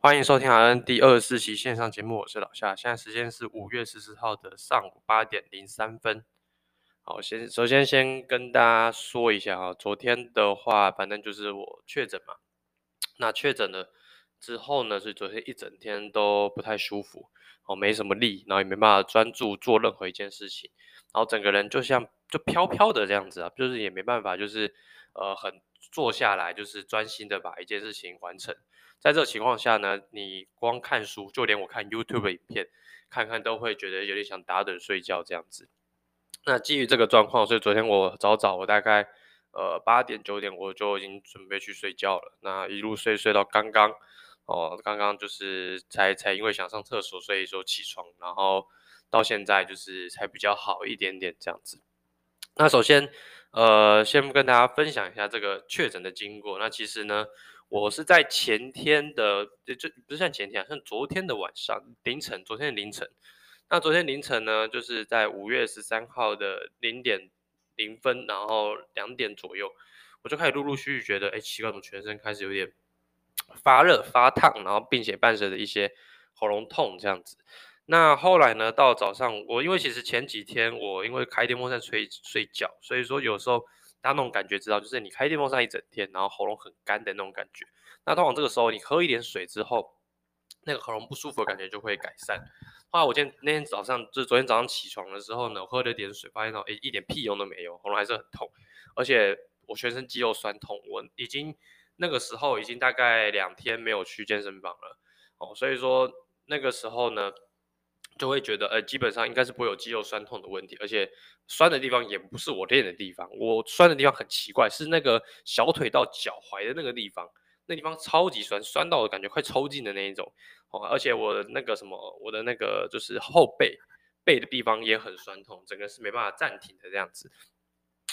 欢迎收听 RN 第二十四期线上节目，我是老夏。现在时间是五月十四号的上午八点零三分。好，先首先先跟大家说一下哈，昨天的话，反正就是我确诊嘛。那确诊了之后呢，是昨天一整天都不太舒服，哦，没什么力，然后也没办法专注做任何一件事情，然后整个人就像就飘飘的这样子啊，就是也没办法，就是呃很坐下来，就是专心的把一件事情完成。在这个情况下呢，你光看书，就连我看 YouTube 影片，看看都会觉得有点想打盹睡觉这样子。那基于这个状况，所以昨天我早早，我大概呃八点九点我就已经准备去睡觉了。那一路睡睡到刚刚哦，刚刚就是才才因为想上厕所，所以说起床，然后到现在就是才比较好一点点这样子。那首先呃，先跟大家分享一下这个确诊的经过。那其实呢。我是在前天的，就不是像前天啊，像昨天的晚上凌晨，昨天凌晨。那昨天凌晨呢，就是在五月十三号的零点零分，然后两点左右，我就开始陆陆续续觉得，哎，奇怪，怎么全身开始有点发热、发烫，然后并且伴随着一些喉咙痛这样子。那后来呢，到早上，我因为其实前几天我因为开电风扇吹睡觉，所以说有时候。大家那种感觉知道，就是你开电风扇一整天，然后喉咙很干的那种感觉。那通常这个时候，你喝一点水之后，那个喉咙不舒服的感觉就会改善。后来我今天那天早上，就是昨天早上起床的时候呢，我喝了点水，发现到诶一点屁用都没有，喉咙还是很痛，而且我全身肌肉酸痛。我已经那个时候已经大概两天没有去健身房了哦，所以说那个时候呢。就会觉得，呃，基本上应该是不会有肌肉酸痛的问题，而且酸的地方也不是我练的地方，我酸的地方很奇怪，是那个小腿到脚踝的那个地方，那地方超级酸，酸到我感觉快抽筋的那一种，哦，而且我的那个什么，我的那个就是后背背的地方也很酸痛，整个是没办法暂停的这样子。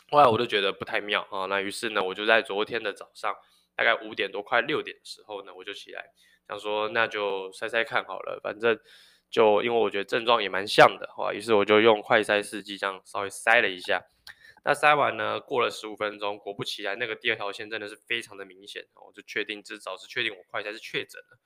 后来我就觉得不太妙啊，那于是呢，我就在昨天的早上，大概五点多快六点的时候呢，我就起来想说，那就筛筛看好了，反正。就因为我觉得症状也蛮像的，哈，于是我就用快筛试剂这样稍微筛了一下。那筛完呢，过了十五分钟，果不其然，那个第二条线真的是非常的明显，我就确定至少是确定我快筛是确诊了。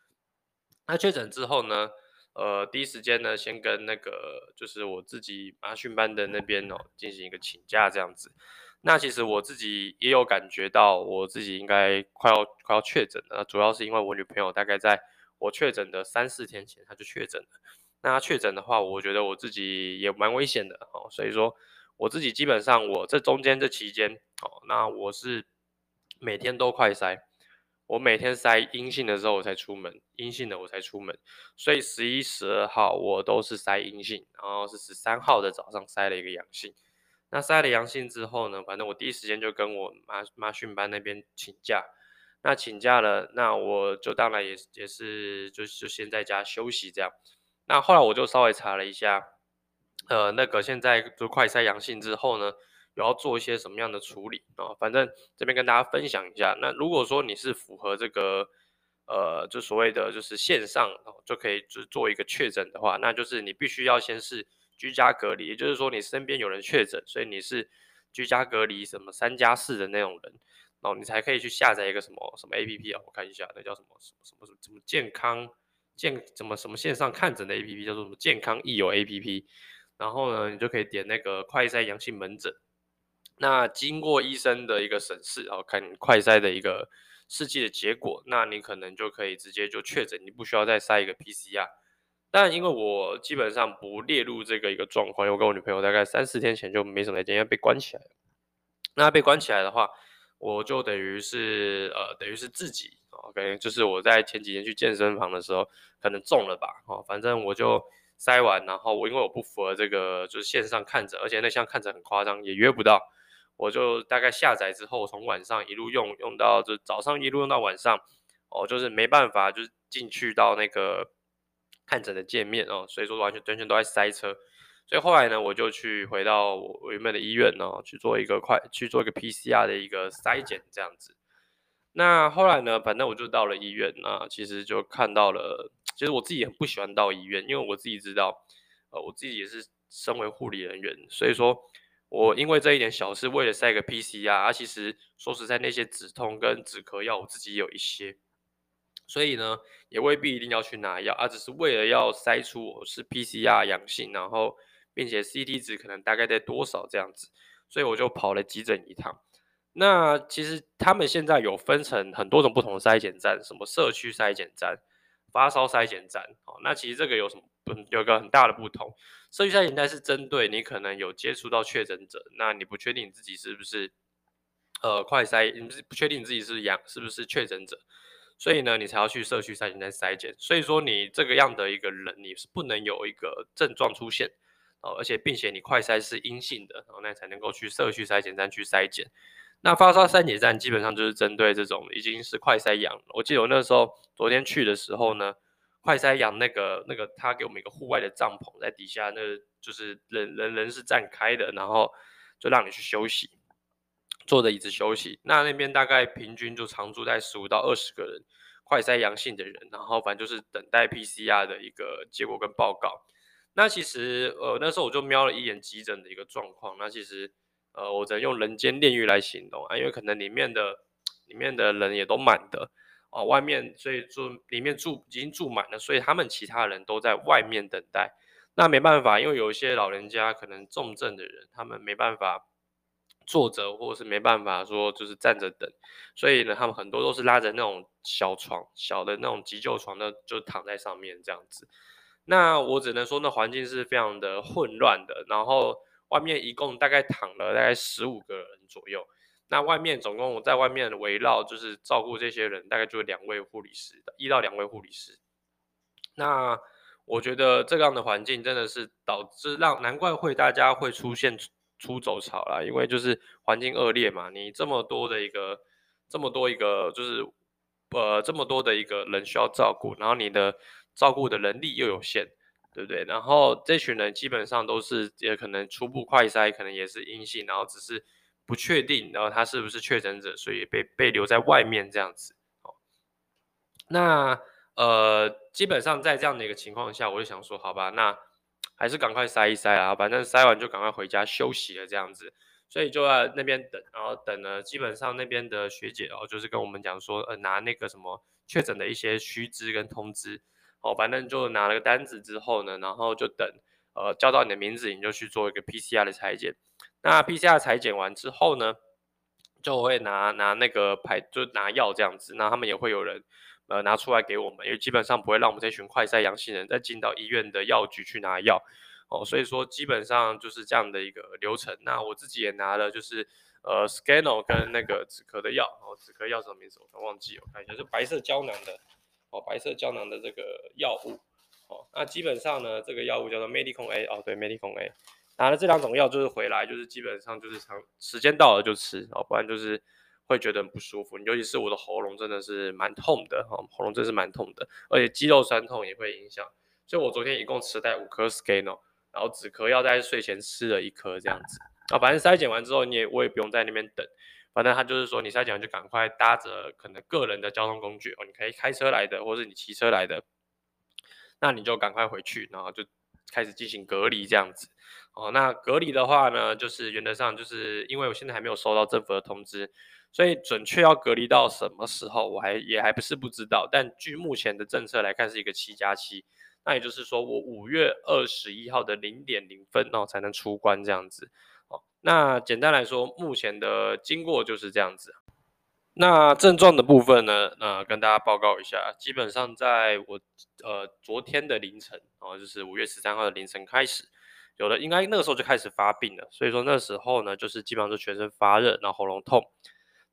那确诊之后呢，呃，第一时间呢，先跟那个就是我自己麻训班的那边哦进行一个请假这样子。那其实我自己也有感觉到我自己应该快要快要确诊了，主要是因为我女朋友大概在。我确诊的三四天前，他就确诊了。那他确诊的话，我觉得我自己也蛮危险的哦。所以说，我自己基本上我这中间这期间哦，那我是每天都快筛，我每天筛阴性的时候我才出门，阴性的我才出门。所以十一、十二号我都是筛阴性，然后是十三号的早上筛了一个阳性。那筛了阳性之后呢，反正我第一时间就跟我妈妈训班那边请假。那请假了，那我就当然也也是就就先在家休息这样。那后来我就稍微查了一下，呃，那个现在就快筛阳性之后呢，有要做一些什么样的处理啊？反正这边跟大家分享一下。那如果说你是符合这个呃，就所谓的就是线上就可以就做一个确诊的话，那就是你必须要先是居家隔离，也就是说你身边有人确诊，所以你是居家隔离什么三加四的那种人。哦，你才可以去下载一个什么什么 APP 啊？我看一下，那叫什么什么什么什么什么健康健怎么什么线上看诊的 APP，叫做什么健康益友 APP。然后呢，你就可以点那个快筛阳性门诊。那经过医生的一个审视，然后看快筛的一个试剂的结果，那你可能就可以直接就确诊，你不需要再筛一个 PCR。但因为我基本上不列入这个一个状况，因为我跟我女朋友大概三四天前就没什么来，因为被关起来了。那被关起来的话。我就等于是呃，等于是自己，OK，就是我在前几天去健身房的时候，可能中了吧，哦，反正我就塞完，然后我因为我不符合这个就是线上看诊，而且那项看诊很夸张，也约不到，我就大概下载之后，从晚上一路用用到就早上一路用到晚上，哦，就是没办法，就是进去到那个看诊的界面哦，所以说完全完全都在塞车。所以后来呢，我就去回到我原本的医院呢，去做一个快去做一个 PCR 的一个筛检这样子。那后来呢，反正我就到了医院，那其实就看到了，其实我自己很不喜欢到医院，因为我自己知道，呃，我自己也是身为护理人员，所以说我因为这一点小事，为了筛个 PCR，啊，其实说实在，那些止痛跟止咳药我自己有一些，所以呢，也未必一定要去拿药，啊、只是为了要筛出我是 PCR 阳性，然后并且 CT 值可能大概在多少这样子，所以我就跑了急诊一趟。那其实他们现在有分成很多种不同的筛检站，什么社区筛检站、发烧筛检站，哦，那其实这个有什么不有个很大的不同？社区筛检站是针对你可能有接触到确诊者，那你不确定自己是不是呃快筛，你不确定自己是阳是不是确诊者。所以呢，你才要去社区筛检站筛检。所以说，你这个样的一个人，你是不能有一个症状出现哦，而且并且你快筛是阴性的，然后那才能够去社区筛检站去筛检。那发烧筛检站基本上就是针对这种已经是快筛阳。我记得我那时候昨天去的时候呢，快筛阳那个那个他给我们一个户外的帐篷在底下，那就是人人人是站开的，然后就让你去休息。坐着椅子休息，那那边大概平均就常住在十五到二十个人，快筛阳性的人，然后反正就是等待 PCR 的一个结果跟报告。那其实呃那时候我就瞄了一眼急诊的一个状况，那其实呃我只能用人间炼狱来形容啊，因为可能里面的里面的人也都满的啊，外面所以住里面住已经住满了，所以他们其他人都在外面等待。那没办法，因为有一些老人家可能重症的人，他们没办法。坐着或者是没办法说就是站着等，所以呢，他们很多都是拉着那种小床，小的那种急救床呢，就躺在上面这样子。那我只能说，那环境是非常的混乱的。然后外面一共大概躺了大概十五个人左右。那外面总共在外面围绕就是照顾这些人，大概就两位护理师，一到两位护理师。那我觉得这样的环境真的是导致让难怪会大家会出现。出走潮啦，因为就是环境恶劣嘛，你这么多的一个，这么多一个，就是呃这么多的一个人需要照顾，然后你的照顾的能力又有限，对不对？然后这群人基本上都是也可能初步快筛，可能也是阴性，然后只是不确定，然后他是不是确诊者，所以被被留在外面这样子。哦，那呃基本上在这样的一个情况下，我就想说，好吧，那。还是赶快筛一筛啊，反正筛完就赶快回家休息了这样子，所以就在那边等，然后等了，基本上那边的学姐哦，就是跟我们讲说，呃，拿那个什么确诊的一些须知跟通知，哦，反正就拿了个单子之后呢，然后就等，呃，叫到你的名字，你就去做一个 PCR 的裁剪。那 PCR 裁剪完之后呢，就会拿拿那个牌，就拿药这样子，那他们也会有人。呃，拿出来给我们，因为基本上不会让我们这群快筛阳性人再进到医院的药局去拿药哦，所以说基本上就是这样的一个流程。那我自己也拿了，就是呃，Scano 跟那个止咳的药哦，止咳药什么名字我忘记了，我看一下，是白色胶囊的哦，白色胶囊的这个药物哦。那基本上呢，这个药物叫做 Medicon A 哦，对，Medicon A，拿了这两种药就是回来，就是基本上就是长时间到了就吃哦，不然就是。会觉得很不舒服，尤其是我的喉咙真的是蛮痛的哈，喉咙真是蛮痛的，而且肌肉酸痛也会影响。所以我昨天一共吃带五颗 Scano，然后止咳药在睡前吃了一颗这样子。啊，反正筛检完之后你也我也不用在那边等，反正他就是说你筛检完就赶快搭着可能个人的交通工具哦，你可以开车来的，或是你骑车来的，那你就赶快回去，然后就开始进行隔离这样子。哦，那隔离的话呢，就是原则上就是因为我现在还没有收到政府的通知。所以准确要隔离到什么时候，我还也还不是不知道。但据目前的政策来看，是一个七加七，那也就是说，我五月二十一号的零点零分哦才能出关这样子。哦，那简单来说，目前的经过就是这样子。那症状的部分呢，呃跟大家报告一下，基本上在我呃昨天的凌晨，哦，就是五月十三号的凌晨开始，有的应该那个时候就开始发病了。所以说那时候呢，就是基本上是全身发热，然后喉咙痛。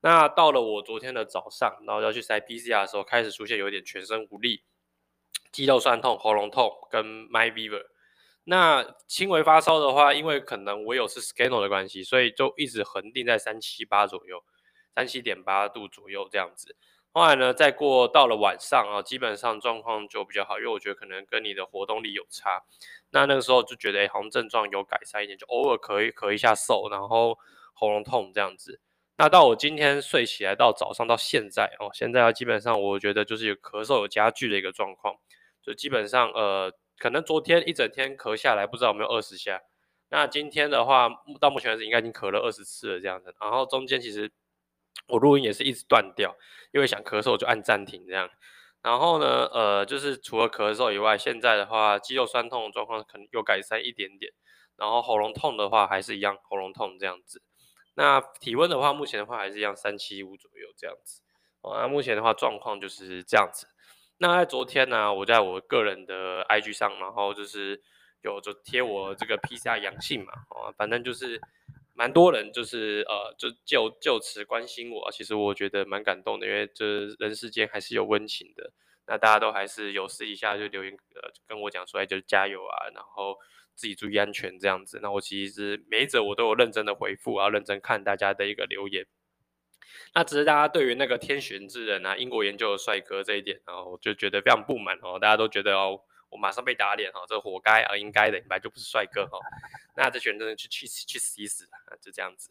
那到了我昨天的早上，然后要去筛 PCR 的时候，开始出现有点全身无力、肌肉酸痛、喉咙痛跟 My Fever。那轻微发烧的话，因为可能我有是 Scano 的关系，所以就一直恒定在三七八左右，三七点八度左右这样子。后来呢，再过到了晚上啊，基本上状况就比较好，因为我觉得可能跟你的活动力有差。那那个时候就觉得，哎，好像症状有改善一点，就偶尔咳一咳一下嗽，然后喉咙痛这样子。那到我今天睡起来到早上到现在哦，现在基本上我觉得就是有咳嗽有加剧的一个状况，就基本上呃，可能昨天一整天咳下来不知道有没有二十下，那今天的话到目前为止应该已经咳了二十次了这样子，然后中间其实我录音也是一直断掉，因为想咳嗽就按暂停这样，然后呢，呃，就是除了咳嗽以外，现在的话肌肉酸痛状况可能有改善一点点。然后喉咙痛的话还是一样，喉咙痛这样子。那体温的话，目前的话还是一样三七五左右这样子。哦，那目前的话状况就是这样子。那在昨天呢、我在我个人的 IG 上，然后就是有就贴我这个 PCR 阳性嘛，哦，反正就是蛮多人就是呃就就就此关心我，其实我觉得蛮感动的，因为这人世间还是有温情的。那大家都还是有私底下就留言呃跟我讲说，哎，就加油啊，然后。自己注意安全这样子，那我其实每一则我都有认真的回复，啊认真看大家的一个留言。那只是大家对于那个天选之人啊，英国研究的帅哥这一点，然后我就觉得非常不满哦。大家都觉得哦，我马上被打脸哈，这活该啊，应该的，本来就不是帅哥哈。那这群人去去去死一死啊，就这样子。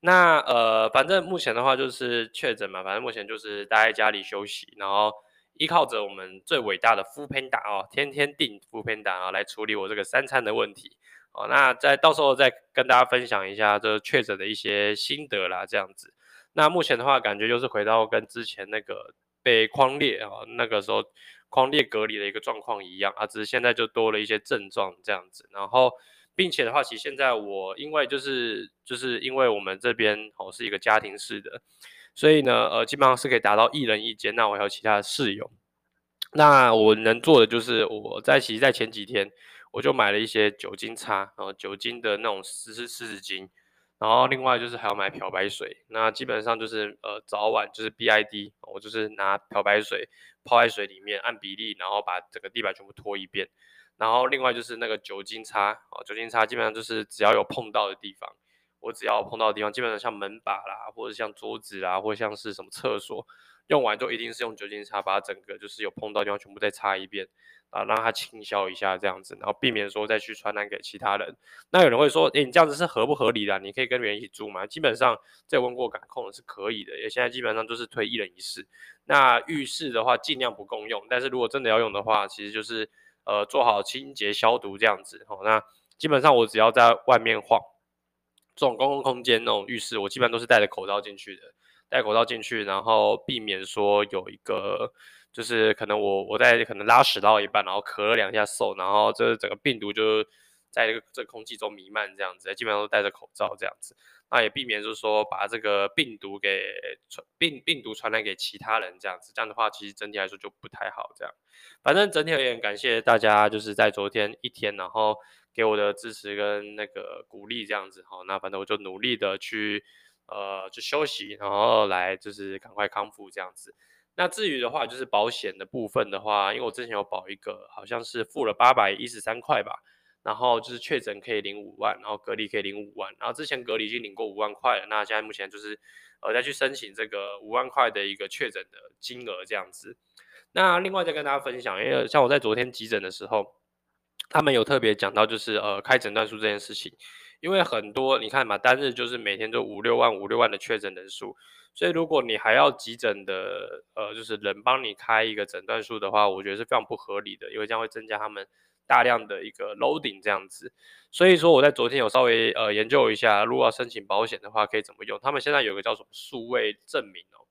那呃，反正目前的话就是确诊嘛，反正目前就是待在家里休息，然后。依靠着我们最伟大的 f o o Panda 哦，天天订 f o o Panda 啊，来处理我这个三餐的问题哦。那再到时候再跟大家分享一下这确诊的一些心得啦，这样子。那目前的话，感觉就是回到跟之前那个被框列啊，那个时候框列隔离的一个状况一样啊，只是现在就多了一些症状这样子。然后，并且的话，其实现在我因为就是就是因为我们这边哦是一个家庭式的。所以呢，呃，基本上是可以达到一人一间。那我还有其他的室友，那我能做的就是我在其实，在前几天我就买了一些酒精擦，然后酒精的那种湿湿湿纸巾，然后另外就是还要买漂白水。那基本上就是呃早晚就是 BID，我就是拿漂白水泡在水里面，按比例，然后把整个地板全部拖一遍。然后另外就是那个酒精擦，哦，酒精擦基本上就是只要有碰到的地方。我只要碰到的地方，基本上像门把啦，或者像桌子啦，或者像是什么厕所，用完就一定是用酒精擦，把它整个就是有碰到地方全部再擦一遍啊，让它清消一下这样子，然后避免说再去传染给其他人。那有人会说，诶，你这样子是合不合理的？你可以跟别人一起住吗？基本上在问过感控的是可以的，也现在基本上就是推一人一室。那浴室的话，尽量不共用，但是如果真的要用的话，其实就是呃做好清洁消毒这样子。好，那基本上我只要在外面晃。这种公共空间那种浴室，我基本上都是戴着口罩进去的，戴口罩进去，然后避免说有一个，就是可能我我在可能拉屎到一半，然后咳了两下嗽，然后这整个病毒就在这个这个空气中弥漫这样子，基本上都戴着口罩这样子，那也避免就是说把这个病毒给传病病毒传染给其他人这样子，这样的话其实整体来说就不太好这样，反正整体而言感谢大家就是在昨天一天，然后。给我的支持跟那个鼓励，这样子好，那反正我就努力的去，呃，就休息，然后来就是赶快康复这样子。那至于的话，就是保险的部分的话，因为我之前有保一个，好像是付了八百一十三块吧，然后就是确诊可以领五万，然后隔离可以领五万，然后之前隔离已经领过五万块了，那现在目前就是呃再去申请这个五万块的一个确诊的金额这样子。那另外再跟大家分享，因为像我在昨天急诊的时候。他们有特别讲到，就是呃开诊断书这件事情，因为很多你看嘛，单日就是每天都五六万五六万的确诊人数，所以如果你还要急诊的呃就是人帮你开一个诊断书的话，我觉得是非常不合理的，因为这样会增加他们大量的一个 loading 这样子。所以说我在昨天有稍微呃研究一下，如果要申请保险的话可以怎么用。他们现在有个叫什么数位证明哦，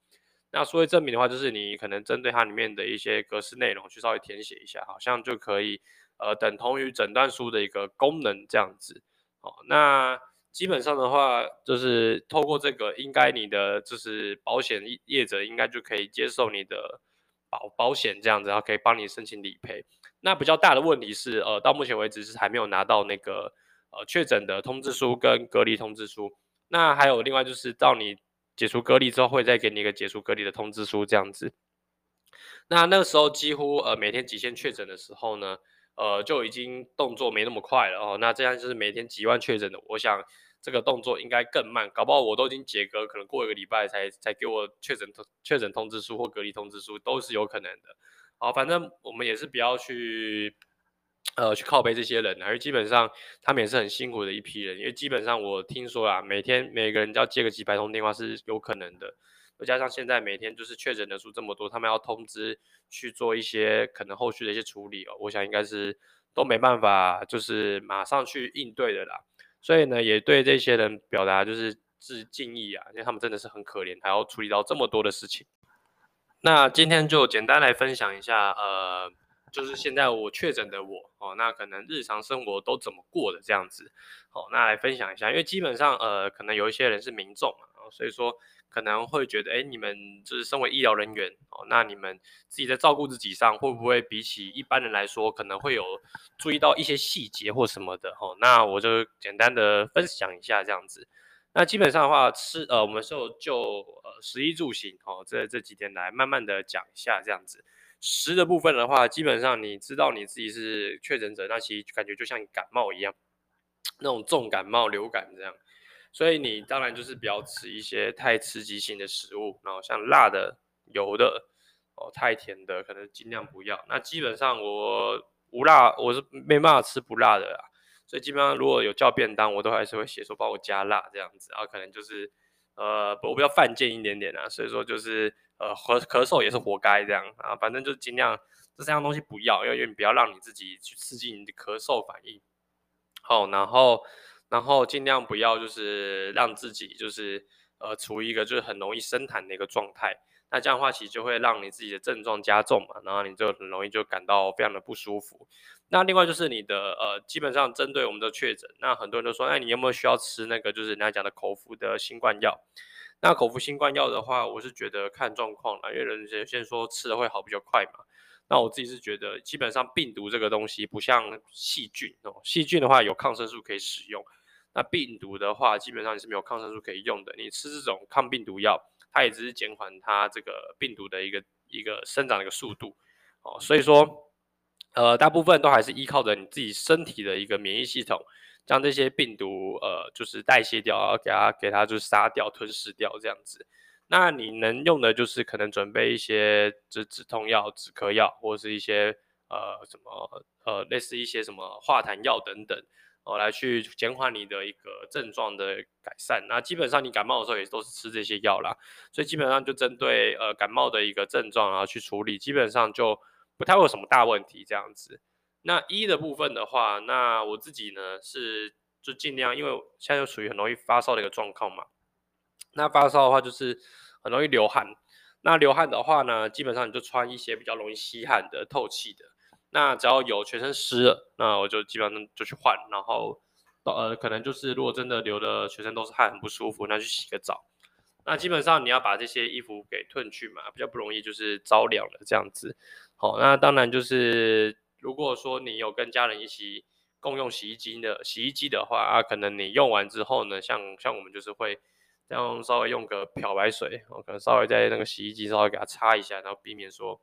那数位证明的话，就是你可能针对它里面的一些格式内容去稍微填写一下，好像就可以。呃，等同于诊断书的一个功能这样子，哦，那基本上的话，就是透过这个，应该你的就是保险业者应该就可以接受你的保保险这样子，然后可以帮你申请理赔。那比较大的问题是，呃，到目前为止是还没有拿到那个呃确诊的通知书跟隔离通知书。那还有另外就是到你解除隔离之后，会再给你一个解除隔离的通知书这样子。那那个时候几乎呃每天极限确诊的时候呢，呃，就已经动作没那么快了哦。那这样就是每天几万确诊的，我想这个动作应该更慢，搞不好我都已经解隔，可能过一个礼拜才才给我确诊通确诊通知书或隔离通知书，都是有可能的。好，反正我们也是不要去呃去靠背这些人，而基本上他们也是很辛苦的一批人，因为基本上我听说啊，每天每个人要接个几百通电话是有可能的。再加上现在每天就是确诊人数这么多，他们要通知去做一些可能后续的一些处理哦，我想应该是都没办法，就是马上去应对的啦。所以呢，也对这些人表达就是致敬意啊，因为他们真的是很可怜，还要处理到这么多的事情。那今天就简单来分享一下，呃，就是现在我确诊的我哦，那可能日常生活都怎么过的这样子，哦，那来分享一下，因为基本上呃，可能有一些人是民众嘛，哦，所以说可能会觉得，哎，你们就是身为医疗人员哦，那你们自己在照顾自己上，会不会比起一般人来说，可能会有注意到一些细节或什么的，哦，那我就简单的分享一下这样子。那基本上的话，吃呃，我们就就呃食衣住行哦，这这几天来慢慢的讲一下这样子。食的部分的话，基本上你知道你自己是确诊者，那其实感觉就像感冒一样，那种重感冒、流感这样。所以你当然就是不要吃一些太刺激性的食物，然后像辣的、油的哦，太甜的可能尽量不要。那基本上我无辣，我是没办法吃不辣的啦。所以基本上如果有叫便当，我都还是会写说帮我加辣这样子，然后可能就是呃我比较犯贱一点点啊，所以说就是呃咳咳嗽也是活该这样啊，反正就尽量这三样东西不要，因为不要让你自己去刺激你的咳嗽反应。好，然后然后尽量不要就是让自己就是呃处于一个就是很容易生痰的一个状态。那这样的话，其实就会让你自己的症状加重嘛，然后你就很容易就感到非常的不舒服。那另外就是你的呃，基本上针对我们的确诊，那很多人都说，那你有没有需要吃那个就是人家讲的口服的新冠药？那口服新冠药的话，我是觉得看状况啦，因为人家先说吃了会好比较快嘛。那我自己是觉得，基本上病毒这个东西不像细菌哦，细菌的话有抗生素可以使用，那病毒的话基本上你是没有抗生素可以用的。你吃这种抗病毒药。它也只是减缓它这个病毒的一个一个生长的一个速度，哦，所以说，呃，大部分都还是依靠着你自己身体的一个免疫系统，将这些病毒呃就是代谢掉，给它给它就是杀掉、吞噬掉这样子。那你能用的就是可能准备一些止止痛药、止咳药，或是一些呃什么呃类似一些什么化痰药等等。哦，来去减缓你的一个症状的改善。那基本上你感冒的时候也都是吃这些药啦，所以基本上就针对呃感冒的一个症状然后去处理，基本上就不太会有什么大问题这样子。那一的部分的话，那我自己呢是就尽量，因为现在就属于很容易发烧的一个状况嘛。那发烧的话就是很容易流汗，那流汗的话呢，基本上你就穿一些比较容易吸汗的、透气的。那只要有全身湿了，那我就基本上就去换，然后呃，可能就是如果真的流的全身都是汗，很不舒服，那去洗个澡。那基本上你要把这些衣服给褪去嘛，比较不容易就是着凉了这样子。好，那当然就是如果说你有跟家人一起共用洗衣机的洗衣机的话啊，可能你用完之后呢，像像我们就是会这样稍微用个漂白水，我可能稍微在那个洗衣机稍微给它擦一下，然后避免说。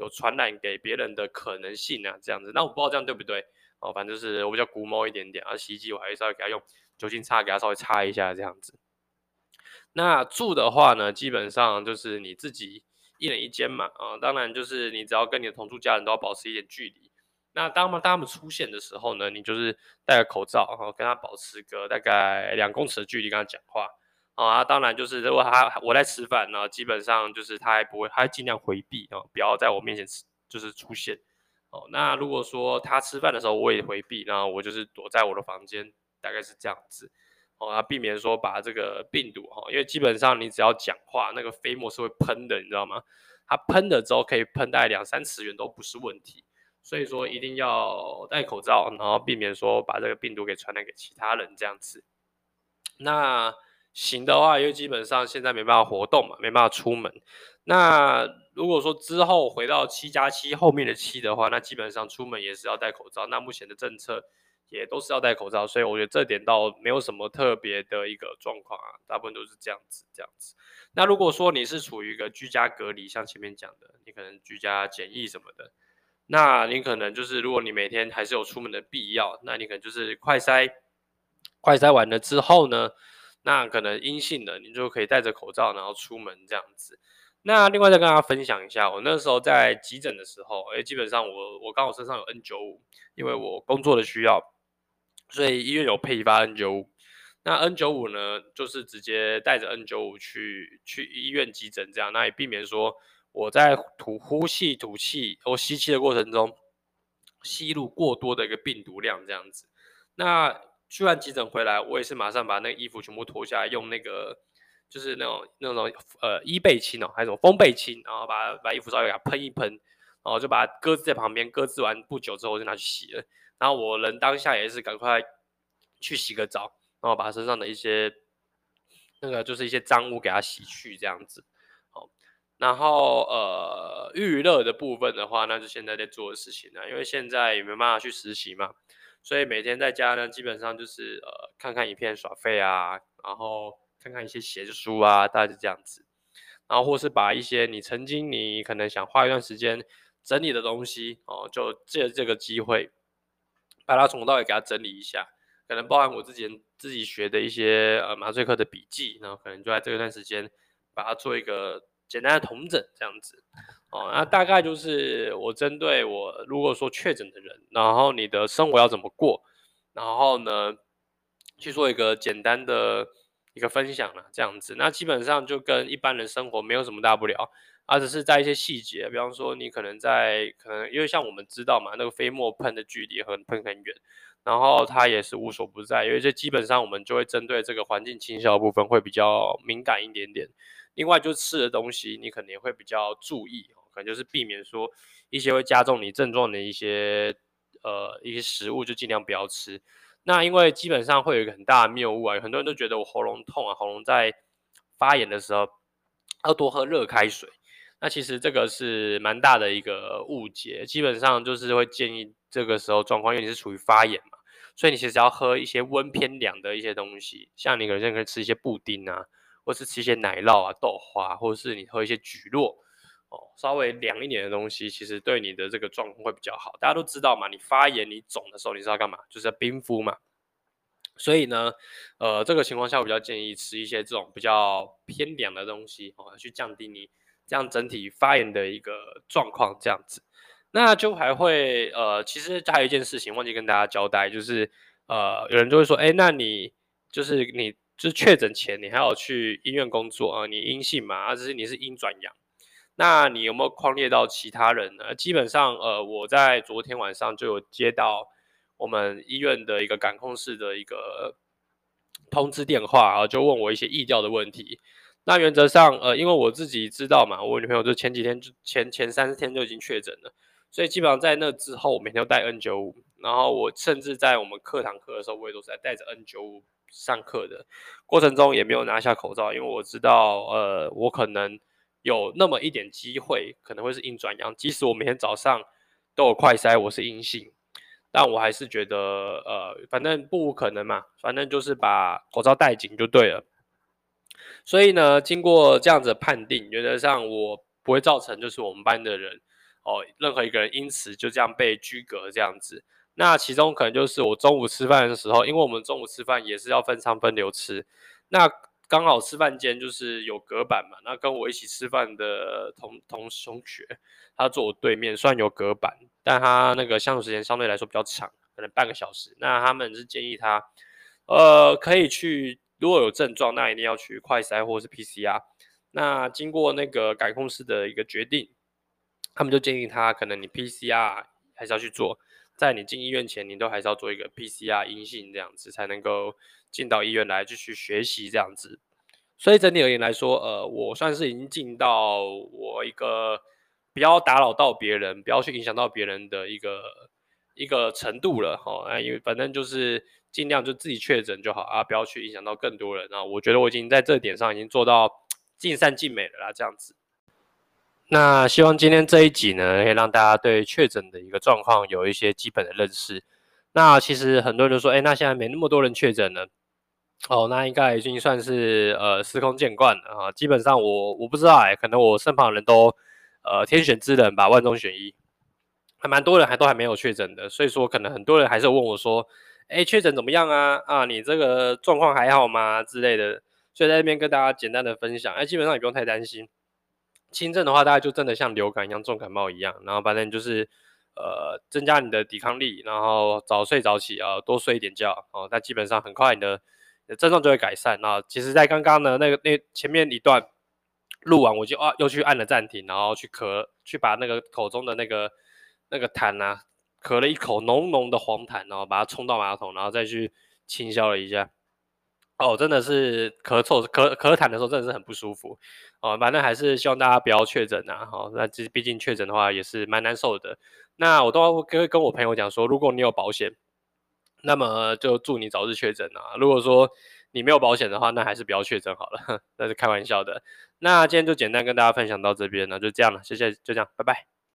有传染给别人的可能性啊，这样子，那我不知道这样对不对哦，反正就是我比较龟毛一点点啊，洗衣机我还是稍微给他用酒精擦，给他稍微擦一下这样子。那住的话呢，基本上就是你自己一人一间嘛，啊，当然就是你只要跟你的同住家人都要保持一点距离。那当当他们出现的时候呢，你就是戴个口罩，然后跟他保持个大概两公尺的距离跟他讲话。啊，当然就是如果他我在吃饭呢，基本上就是他还不会，他尽量回避啊，不要在我面前吃，就是出现。哦，那如果说他吃饭的时候我也回避，然后我就是躲在我的房间，大概是这样子。哦，他避免说把这个病毒哈，因为基本上你只要讲话，那个飞沫是会喷的，你知道吗？它喷了之后可以喷大概两三尺远都不是问题，所以说一定要戴口罩，然后避免说把这个病毒给传染给其他人这样子。那。行的话，因为基本上现在没办法活动嘛，没办法出门。那如果说之后回到七加七后面的七的话，那基本上出门也是要戴口罩。那目前的政策也都是要戴口罩，所以我觉得这点倒没有什么特别的一个状况啊，大部分都是这样子这样子。那如果说你是处于一个居家隔离，像前面讲的，你可能居家检疫什么的，那你可能就是如果你每天还是有出门的必要，那你可能就是快筛，快筛完了之后呢，那可能阴性的，你就可以戴着口罩，然后出门这样子。那另外再跟大家分享一下，我那时候在急诊的时候，诶，基本上我我刚好身上有 N 九五因为我工作的需要，所以医院有配发 N 九五。那 N 九五呢，就是直接带着 N 九五去去医院急诊这样，那也避免说我在吐呼气、吐气或吸气的过程中吸入过多的一个病毒量这样子。那去完急诊回来，我也是马上把那个衣服全部脱下来，用那个就是那种那种呃衣背清哦，还是什么风背清，然后把把衣服稍微给它喷一喷，然后就把它搁置在旁边，搁置完不久之后就拿去洗了。然后我人当下也是赶快去洗个澡，然后把身上的一些那个就是一些脏污给它洗去这样子。好，然后呃娱乐的部分的话，那就现在在做的事情了，因为现在也没办法去实习嘛。所以每天在家呢，基本上就是呃看看影片耍废啊，然后看看一些写书啊，大概是这样子。然后或是把一些你曾经你可能想花一段时间整理的东西哦，就借这个机会把它从头到尾给它整理一下。可能包含我之前自己学的一些呃麻醉科的笔记，然后可能就在这一段时间把它做一个简单的同诊，这样子。哦，那大概就是我针对我如果说确诊的人，然后你的生活要怎么过，然后呢去做一个简单的一个分享了，这样子。那基本上就跟一般人生活没有什么大不了，而只是在一些细节，比方说你可能在可能因为像我们知道嘛，那个飞沫喷的距离很喷很远，然后它也是无所不在，因为这基本上我们就会针对这个环境清消部分会比较敏感一点点。另外就吃的东西，你可能也会比较注意。可能就是避免说一些会加重你症状的一些呃一些食物，就尽量不要吃。那因为基本上会有一个很大的谬误啊，很多人都觉得我喉咙痛啊，喉咙在发炎的时候要多喝热开水。那其实这个是蛮大的一个误解，基本上就是会建议这个时候状况，因为你是处于发炎嘛，所以你其实要喝一些温偏凉的一些东西，像你可能可以吃一些布丁啊，或是吃一些奶酪啊、豆花，或者是你喝一些蒟蒻。哦，稍微凉一点的东西，其实对你的这个状况会比较好。大家都知道嘛，你发炎、你肿的时候，你知道干嘛？就是要冰敷嘛。所以呢，呃，这个情况下，我比较建议吃一些这种比较偏凉的东西哦，去降低你这样整体发炎的一个状况。这样子，那就还会呃，其实还有一件事情忘记跟大家交代，就是呃，有人就会说，哎，那你就是你就是确诊前，你还要去医院工作啊？你阴性嘛？啊，只是你是阴转阳。那你有没有匡列到其他人呢？基本上，呃，我在昨天晚上就有接到我们医院的一个感控室的一个通知电话啊，就问我一些疫调的问题。那原则上，呃，因为我自己知道嘛，我女朋友就前几天就前前三天就已经确诊了，所以基本上在那之后，我每天都戴 N 九五然后我甚至在我们课堂课的时候，我也都是在戴着 N 九五上课的过程中，也没有拿下口罩，因为我知道，呃，我可能。有那么一点机会，可能会是阴转阳。即使我每天早上都有快筛，我是阴性，但我还是觉得，呃，反正不可能嘛。反正就是把口罩戴紧就对了。所以呢，经过这样子判定，原则上我不会造成就是我们班的人哦，任何一个人因此就这样被居隔这样子。那其中可能就是我中午吃饭的时候，因为我们中午吃饭也是要分餐分流吃，那。刚好吃饭间就是有隔板嘛，那跟我一起吃饭的同同同学，他坐我对面，虽然有隔板，但他那个相处时间相对来说比较长，可能半个小时。那他们是建议他，呃，可以去，如果有症状，那一定要去快筛或是 PCR。那经过那个感控室的一个决定，他们就建议他，可能你 PCR 还是要去做，在你进医院前，你都还是要做一个 PCR 阴性这样子，才能够。进到医院来继续学习这样子，所以整体而言来说，呃，我算是已经尽到我一个不要打扰到别人，不要去影响到别人的一个一个程度了哈。啊，因为反正就是尽量就自己确诊就好啊，不要去影响到更多人啊。我觉得我已经在这点上已经做到尽善尽美了啦，这样子。那希望今天这一集呢，可以让大家对确诊的一个状况有一些基本的认识。那其实很多人都说，哎，那现在没那么多人确诊了。哦，那应该已经算是呃司空见惯了啊。基本上我我不知道哎，可能我身旁的人都呃天选之人吧，万中选一，还蛮多人还都还没有确诊的。所以说可能很多人还是问我说，哎，确诊怎么样啊？啊，你这个状况还好吗？之类的。所以在这边跟大家简单的分享，哎，基本上也不用太担心。轻症的话，大概就真的像流感一样，重感冒一样，然后反正就是呃增加你的抵抗力，然后早睡早起啊，多睡一点觉哦。但基本上很快你的。症状就会改善。那其实，在刚刚呢，那个那前面一段录完，我就啊又去按了暂停，然后去咳，去把那个口中的那个那个痰啊，咳了一口浓浓的黄痰，然后把它冲到马桶，然后再去清消了一下。哦，真的是咳嗽、咳咳痰的时候，真的是很不舒服。哦，反正还是希望大家不要确诊啊。好、哦，那其实毕竟确诊的话也是蛮难受的。那我都会跟我朋友讲说，如果你有保险，那么就祝你早日确诊啊。如果说你没有保险的话，那还是不要确诊好了，那是开玩笑的。那今天就简单跟大家分享到这边，那就这样了，谢谢，就这样，拜拜。